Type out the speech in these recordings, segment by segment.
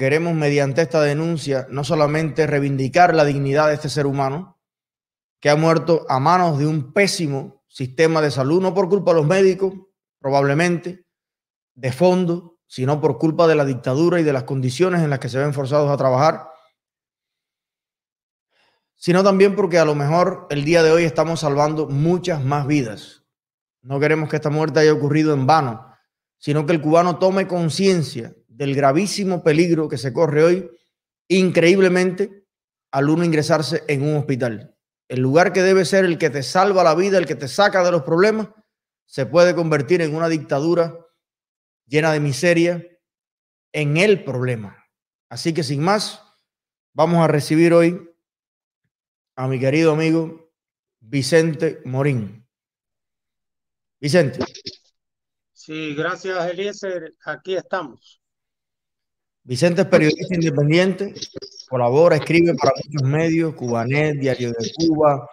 queremos mediante esta denuncia no solamente reivindicar la dignidad de este ser humano que ha muerto a manos de un pésimo sistema de salud, no por culpa de los médicos, probablemente, de fondo, sino por culpa de la dictadura y de las condiciones en las que se ven forzados a trabajar, sino también porque a lo mejor el día de hoy estamos salvando muchas más vidas. No queremos que esta muerte haya ocurrido en vano, sino que el cubano tome conciencia del gravísimo peligro que se corre hoy, increíblemente, al uno ingresarse en un hospital. El lugar que debe ser el que te salva la vida, el que te saca de los problemas, se puede convertir en una dictadura llena de miseria en el problema. Así que sin más, vamos a recibir hoy a mi querido amigo Vicente Morín. Vicente. Sí, gracias Eliezer. Aquí estamos. Vicente es periodista independiente, colabora, escribe para muchos medios, Cubanet, Diario de Cuba,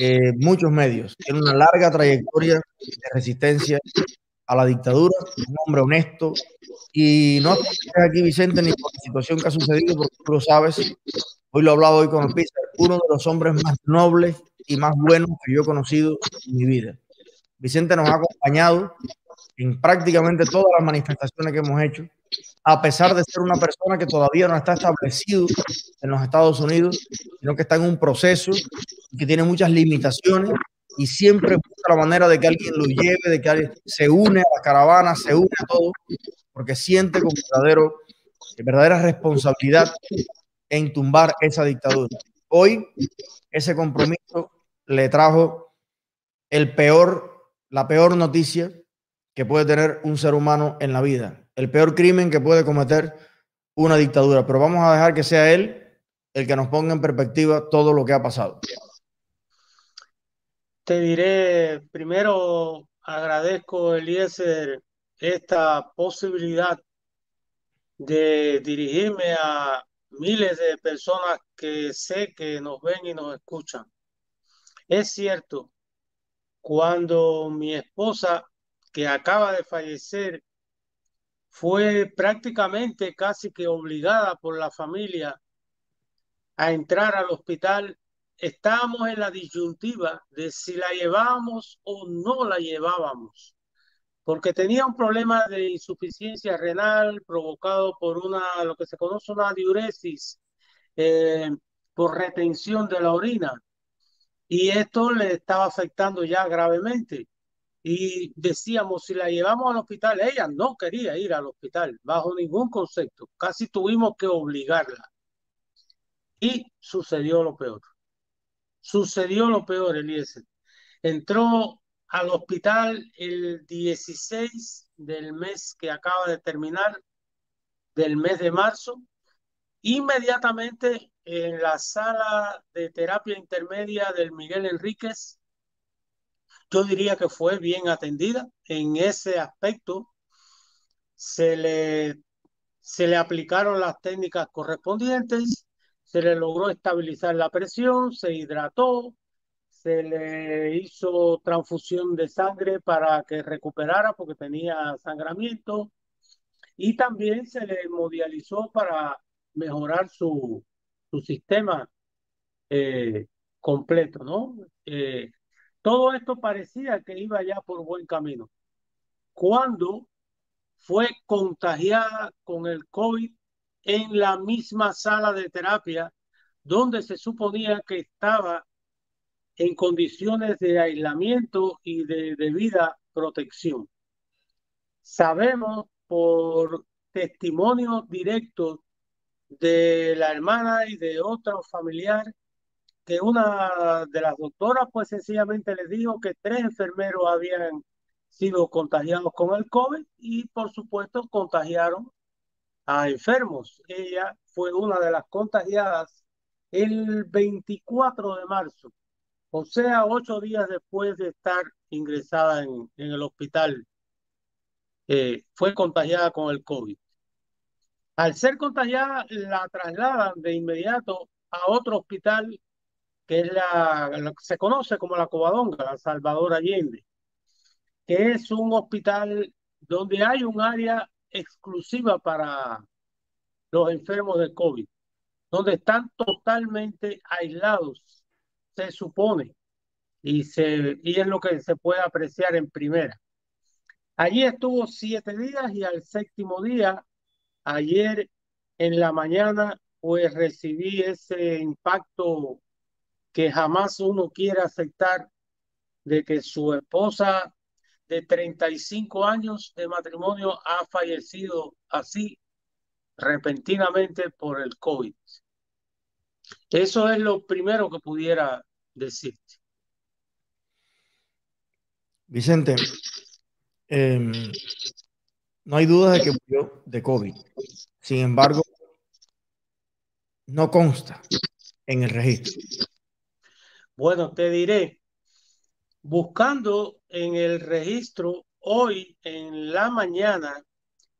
eh, muchos medios. Tiene una larga trayectoria de resistencia a la dictadura, un hombre honesto. Y no estoy aquí, Vicente, ni por la situación que ha sucedido, porque tú lo sabes. Hoy lo he hablado hoy con el Pizarro, uno de los hombres más nobles y más buenos que yo he conocido en mi vida. Vicente nos ha acompañado en prácticamente todas las manifestaciones que hemos hecho a pesar de ser una persona que todavía no está establecido en los Estados Unidos, sino que está en un proceso que tiene muchas limitaciones y siempre busca la manera de que alguien lo lleve, de que alguien se une a la caravana, se une a todo, porque siente con verdadero, verdadera responsabilidad en tumbar esa dictadura. Hoy ese compromiso le trajo el peor, la peor noticia que puede tener un ser humano en la vida, el peor crimen que puede cometer una dictadura. Pero vamos a dejar que sea él el que nos ponga en perspectiva todo lo que ha pasado. Te diré, primero agradezco, Eliezer, esta posibilidad de dirigirme a miles de personas que sé que nos ven y nos escuchan. Es cierto, cuando mi esposa, que acaba de fallecer, fue prácticamente casi que obligada por la familia a entrar al hospital. Estábamos en la disyuntiva de si la llevábamos o no la llevábamos, porque tenía un problema de insuficiencia renal provocado por una, lo que se conoce una diuresis, eh, por retención de la orina. Y esto le estaba afectando ya gravemente y decíamos, si la llevamos al hospital, ella no quería ir al hospital bajo ningún concepto, casi tuvimos que obligarla. Y sucedió lo peor. Sucedió lo peor, Eliezer. Entró al hospital el 16 del mes que acaba de terminar, del mes de marzo, inmediatamente en la sala de terapia intermedia del Miguel Enríquez yo diría que fue bien atendida en ese aspecto. Se le, se le aplicaron las técnicas correspondientes, se le logró estabilizar la presión, se hidrató, se le hizo transfusión de sangre para que recuperara porque tenía sangramiento y también se le modializó para mejorar su, su sistema eh, completo, ¿no? Eh, todo esto parecía que iba ya por buen camino. Cuando fue contagiada con el COVID en la misma sala de terapia donde se suponía que estaba en condiciones de aislamiento y de debida protección. Sabemos por testimonios directos de la hermana y de otro familiar que una de las doctoras pues sencillamente les dijo que tres enfermeros habían sido contagiados con el COVID y por supuesto contagiaron a enfermos. Ella fue una de las contagiadas el 24 de marzo, o sea, ocho días después de estar ingresada en, el hospital. Eh, fue contagiada con el COVID. Al ser contagiada, la trasladan de inmediato a otro hospital que es la, se conoce como la Covadonga, Salvador Allende, que es un hospital donde hay un área exclusiva para, los enfermos de COVID, donde están totalmente aislados, se supone, y, se, y es lo que se puede apreciar en primera. Allí estuvo siete días y al séptimo día, ayer en la mañana, pues recibí ese impacto que jamás uno quiere aceptar de que su esposa de 35 años de matrimonio ha fallecido así repentinamente por el COVID. Eso es lo primero que pudiera decirte. Vicente, em, no hay duda de que murió de COVID. Sin embargo, no consta en el registro. Bueno, te diré, buscando en el registro hoy en la mañana,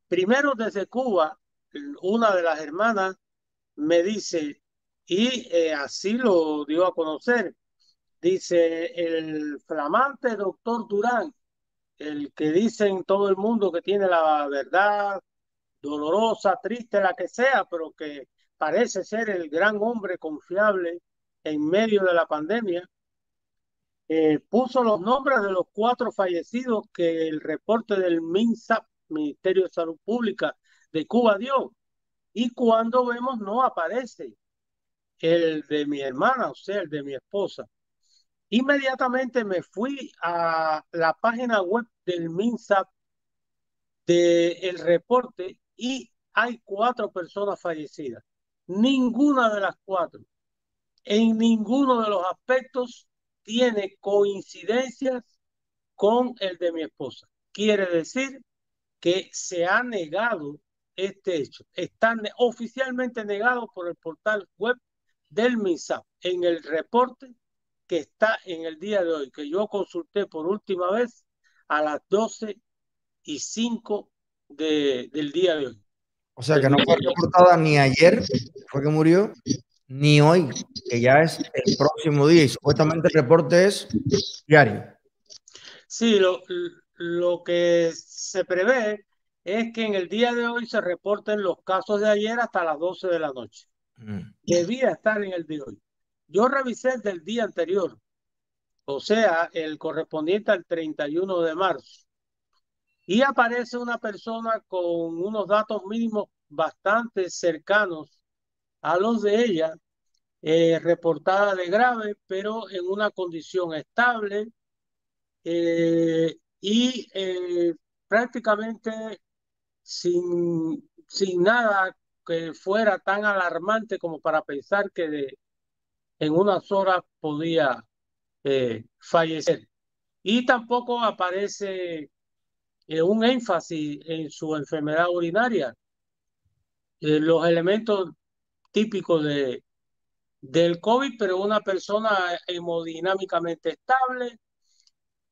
primero desde Cuba, una de las hermanas me dice, y eh, así lo dio a conocer, dice el flamante doctor Durán, el que dicen todo el mundo que tiene la verdad, dolorosa, triste, la que sea, pero que parece ser el gran hombre confiable en medio de la pandemia, eh, puso los nombres de los cuatro fallecidos que el reporte del MINSAP, Ministerio de Salud Pública de Cuba, dio. Y cuando vemos, no aparece el de mi hermana, o sea, el de mi esposa. Inmediatamente me fui a la página web del MINSAP del reporte y hay cuatro personas fallecidas. Ninguna de las cuatro, en ninguno de los aspectos tiene coincidencias con el de mi esposa. Quiere decir que se ha negado este hecho. Está oficialmente negado por el portal web del MISAP en el reporte que está en el día de hoy, que yo consulté por última vez a las 12 y 5 del día de hoy. O sea que no fue reportada ni ayer, fue que murió, ni hoy, que ya es el próximo día y supuestamente el reporte es diario. Sí, lo, lo que se prevé es que en el día de hoy se reporten los casos de ayer hasta las 12 de la noche. Mm. Debía estar en el de hoy. Yo revisé del día anterior, o sea, el correspondiente al 31 de marzo, y aparece una persona con unos datos mínimos bastante cercanos a los de ella, eh, reportada de grave, pero en una condición estable eh, y eh, prácticamente sin, sin nada que fuera tan alarmante como para pensar que de, en unas horas podía fallecer. Y tampoco aparece un énfasis en su enfermedad urinaria. los elementos típico de, del COVID, pero una persona hemodinámicamente estable,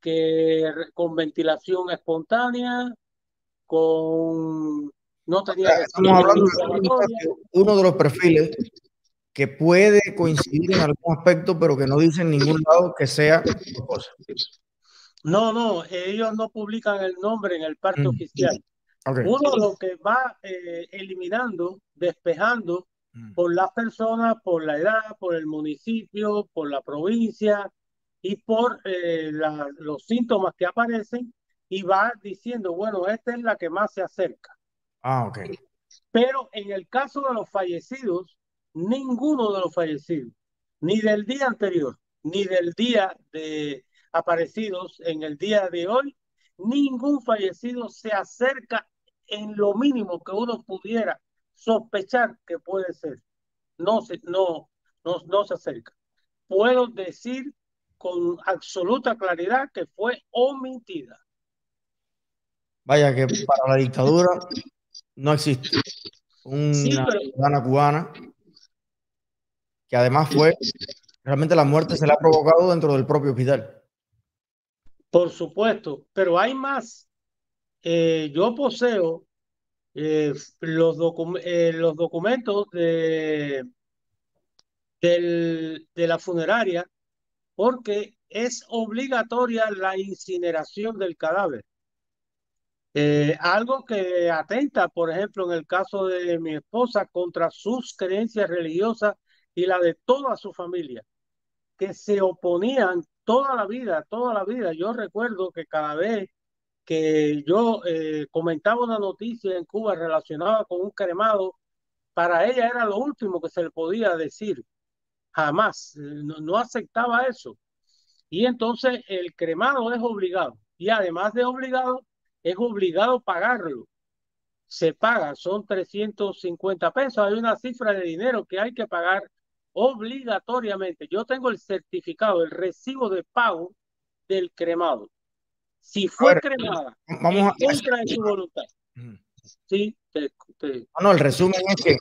que con ventilación espontánea, con no tenía Estamos hablando de uno de los perfiles que puede coincidir en algún aspecto, pero que no dice en ningún lado que sea cosa. No, no, ellos no publican el nombre en el parte mm. oficial. Uno lo que va eh, eliminando, despejando. Por las personas, por la edad, por el municipio, por la provincia y por eh, los síntomas que aparecen y va diciendo, bueno, esta es la que más se acerca. Ah, ok. Pero en el caso de los fallecidos, ninguno de los fallecidos, ni del día anterior, ni del día de aparecidos en el día de hoy, ningún fallecido se acerca en lo mínimo que uno pudiera sospechar que puede ser. No se, no, no, no se acerca. Puedo decir con absoluta claridad que fue omitida. Vaya que para la dictadura no existe una ciudadana cubana que además fue realmente la muerte se la ha provocado dentro del propio hospital. Por supuesto, pero hay más. Eh, yo poseo eh, los, eh, los documentos de, de la funeraria porque es obligatoria la incineración del cadáver. Eh, algo que atenta, por ejemplo, en el caso de mi esposa, contra sus creencias religiosas y la de toda su familia, que se oponían toda la vida, toda la vida. Yo recuerdo que cada vez que yo eh, comentaba una noticia en Cuba relacionada con un cremado, para ella era lo último que se le podía decir. Jamás, no, no aceptaba eso. Y entonces el cremado es obligado. Y además de obligado, es obligado pagarlo. Se paga, son 350 pesos. Hay una cifra de dinero que hay que pagar obligatoriamente. Yo tengo el certificado, el recibo de pago del cremado. Si fue cremada vamos en contra de su voluntad. Sí, No, el resumen es que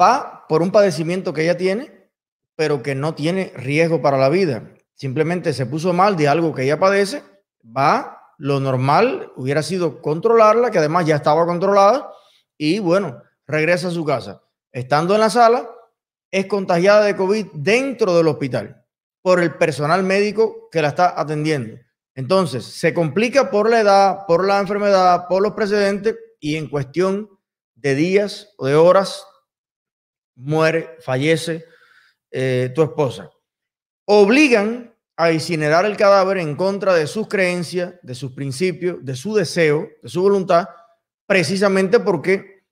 va por un padecimiento que ella tiene, pero que no tiene riesgo para la vida. Simplemente se puso mal de algo que ella padece, va lo normal hubiera sido controlarla, que además ya estaba controlada, y bueno, regresa a su casa. Estando en la sala, es contagiada de COVID dentro del hospital por el personal médico que la está atendiendo. Entonces, se complica por la edad, por la enfermedad, por los precedentes y en cuestión de días o de horas muere, fallece eh, tu esposa. Obligan a incinerar el cadáver en contra de sus creencias, de sus principios, de su deseo, de su voluntad, precisamente porque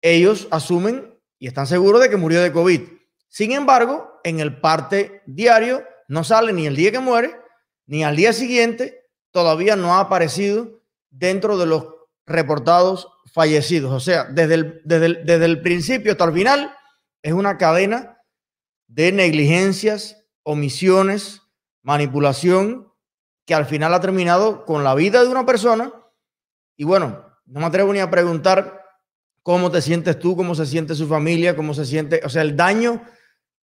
ellos asumen y están seguros de que murió de COVID. Sin embargo, en el parte diario no sale ni el día que muere, ni al día siguiente, todavía no ha aparecido dentro de los reportados fallecidos. O sea, desde el, desde desde el principio hasta el final, es una cadena de negligencias, omisiones, manipulación que al final ha terminado con la vida de una persona. Y bueno, no me atrevo ni a preguntar cómo te sientes tú, cómo se siente su familia, cómo se siente, o sea, el daño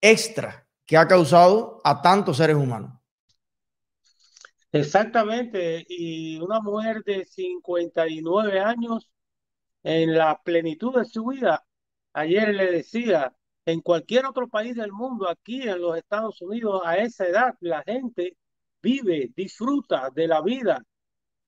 extra que ha causado a tantos seres humanos. Exactamente, y una mujer de 59 años en la plenitud de su vida. Ayer le decía, en cualquier otro país del mundo, aquí en los Estados Unidos, a esa edad la gente vive, disfruta de la vida.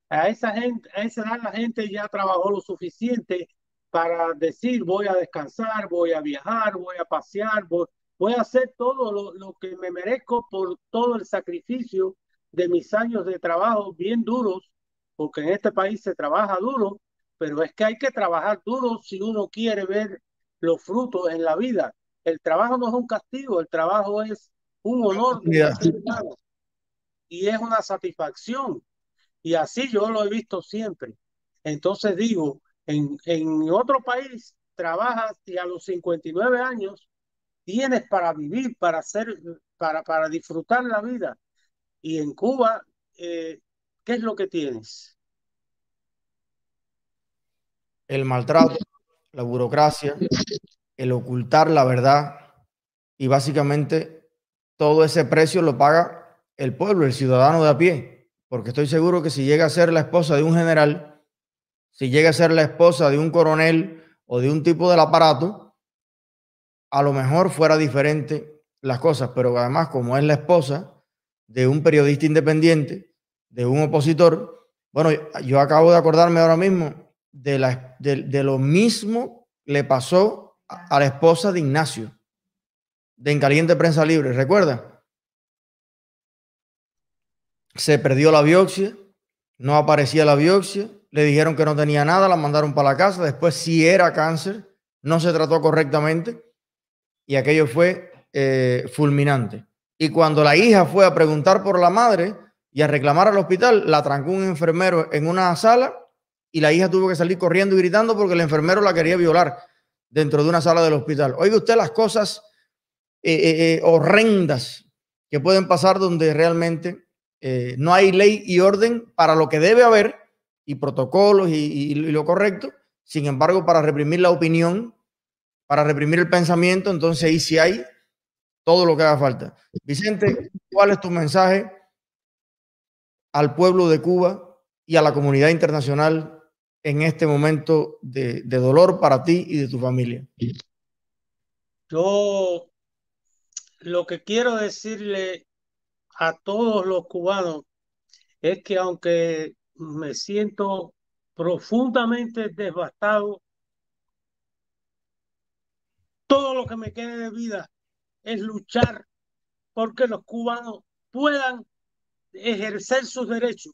A esa, gente, a esa edad la gente ya trabajó lo suficiente para decir voy a descansar, voy a viajar, voy a pasear, voy, voy a hacer todo lo, lo que me merezco por todo el sacrificio de mis años de trabajo bien duros, porque en este país se trabaja duro, pero es que hay que trabajar duro si uno quiere ver los frutos en la vida. El trabajo no es un castigo, el trabajo es un honor y es una satisfacción. Y así yo lo he visto siempre. Entonces digo, en, en otro país trabajas y a los 59 años tienes para vivir, para hacer, para, para disfrutar la vida. Y en Cuba, eh, ¿qué es lo que tienes? El maltrato, la burocracia, el ocultar la verdad. Y básicamente todo ese precio lo paga el pueblo, el ciudadano de a pie, porque estoy seguro que si llega a ser la esposa de un general, si llega a ser la esposa de un coronel o de un tipo del aparato, a lo mejor fuera diferente las cosas, pero además como es la esposa de un periodista independiente, de un opositor, bueno, yo acabo de acordarme ahora mismo de, lo mismo le pasó a la esposa de Ignacio, de En Caliente Prensa Libre, ¿recuerda? Se perdió la biopsia, no aparecía la biopsia, le dijeron que no tenía nada, la mandaron para la casa, después sí era cáncer, no se trató correctamente y aquello fue eh, fulminante. Y cuando la hija fue a preguntar por la madre y a reclamar al hospital, la trancó un enfermero en una sala y la hija tuvo que salir corriendo y gritando porque el enfermero la quería violar dentro de una sala del hospital. Oiga usted las cosas eh, eh, eh, horrendas que pueden pasar donde realmente no hay ley y orden para lo que debe haber y protocolos y, lo correcto. Sin embargo, para reprimir la opinión, para reprimir el pensamiento, entonces ahí sí hay todo lo que haga falta. Vicente, ¿cuál es tu mensaje al pueblo de Cuba y a la comunidad internacional en este momento de, dolor para ti y de tu familia? Yo lo que quiero decirle a todos los cubanos es que aunque me siento profundamente devastado. Todo lo que me quede de vida es luchar porque los cubanos puedan ejercer sus derechos,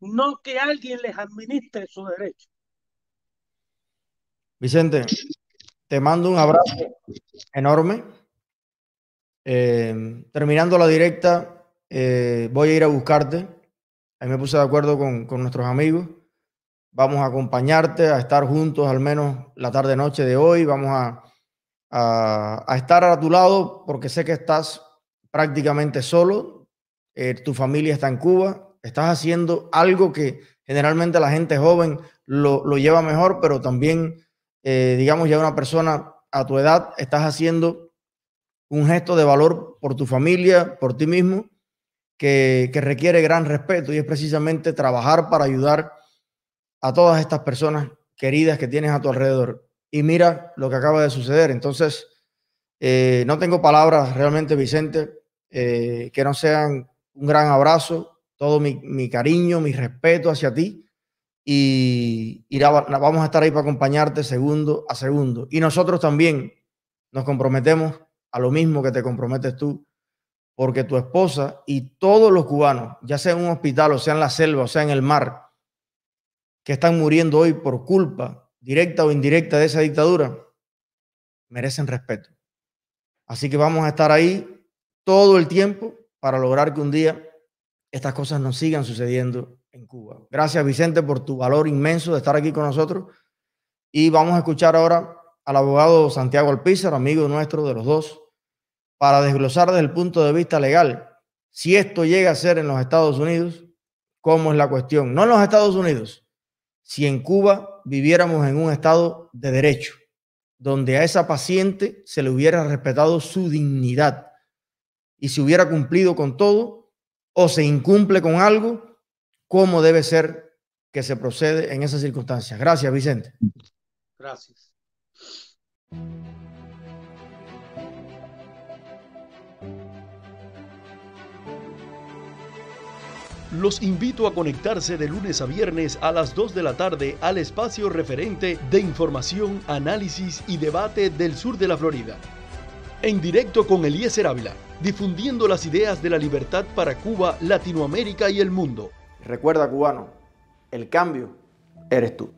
no que alguien les administre sus derechos. Vicente, te mando un abrazo enorme. Eh, terminando la directa, eh, voy a ir a buscarte. Ahí me puse de acuerdo con, con, nuestros amigos. Vamos a acompañarte, a estar juntos al menos la tarde-noche de hoy. Vamos a, a, estar a tu lado porque sé que estás prácticamente solo. Eh, tu familia está en Cuba. Estás haciendo algo que generalmente la gente joven lo, lo lleva mejor, pero también eh, digamos, ya una persona a tu edad, estás haciendo un gesto de valor por tu familia, por ti mismo, que requiere gran respeto y es precisamente trabajar para ayudar a todas estas personas queridas que tienes a tu alrededor. Y mira lo que acaba de suceder. Entonces, eh, no tengo palabras realmente, Vicente, eh, que no sean un gran abrazo, todo mi, cariño, mi respeto hacia ti y, vamos a estar ahí para acompañarte segundo a segundo. Y nosotros también nos comprometemos a lo mismo que te comprometes tú, porque tu esposa y todos los cubanos, ya sea en un hospital o sea en la selva o sea en el mar, que están muriendo hoy por culpa directa o indirecta de esa dictadura, merecen respeto. Así que vamos a estar ahí todo el tiempo para lograr que un día estas cosas no sigan sucediendo en Cuba. Gracias, Vicente, por tu valor inmenso de estar aquí con nosotros. Y vamos a escuchar ahora al abogado Santiago Alpizar, amigo nuestro de los dos, para desglosar desde el punto de vista legal si esto llega a ser en los Estados Unidos, cómo es la cuestión. No en los Estados Unidos, si en Cuba viviéramos en un estado de derecho, donde a esa paciente se le hubiera respetado su dignidad y se hubiera cumplido con todo, o se incumple con algo cómo debe ser que se procede en esas circunstancias. Gracias, Vicente. Gracias. Los invito a conectarse de lunes a viernes a las 2 de la tarde al espacio referente de información, análisis y debate del sur de la Florida. En directo con Eliezer Ávila, difundiendo las ideas de la libertad para Cuba, Latinoamérica y el mundo. Recuerda, cubano, el cambio eres tú.